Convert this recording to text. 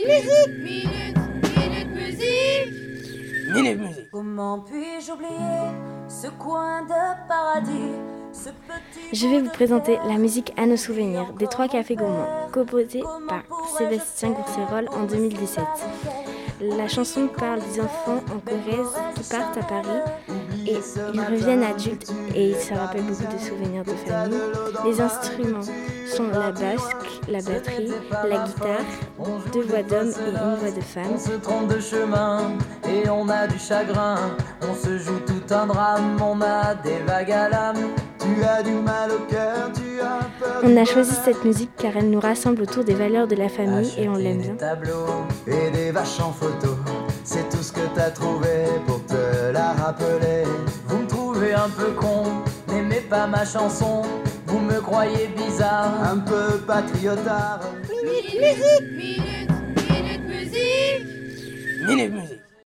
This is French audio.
Minute, minute, minute musique. Minute musique. Comment puis-je oublier ce coin de paradis ce petit Je vais vous présenter la musique à nos souvenirs des trois cafés gourmands, composée par Sébastien Gourcerol en 2017. La chanson parle des enfants en Corrèze qui partent à Paris et ils reviennent adultes et ça rappelle beaucoup de souvenirs de famille. Les instruments sont la basque, la batterie, la guitare, deux voix d'hommes et une voix de femme. On se trompe de chemin et on a du chagrin. On se joue tout un drame, on a des vagues à l'âme. Tu as du mal au cœur, tu as peur. On a choisi cette musique car elle nous rassemble autour des valeurs de la famille et on l'aime des bien. tableaux. Et des vaches en photo, c'est tout ce que t'as trouvé pour te la rappeler. Vous me trouvez un peu con, n'aimez pas ma chanson. Vous me croyez bizarre. Un peu patriotard. Minute, minute, minute musique. Minute musique.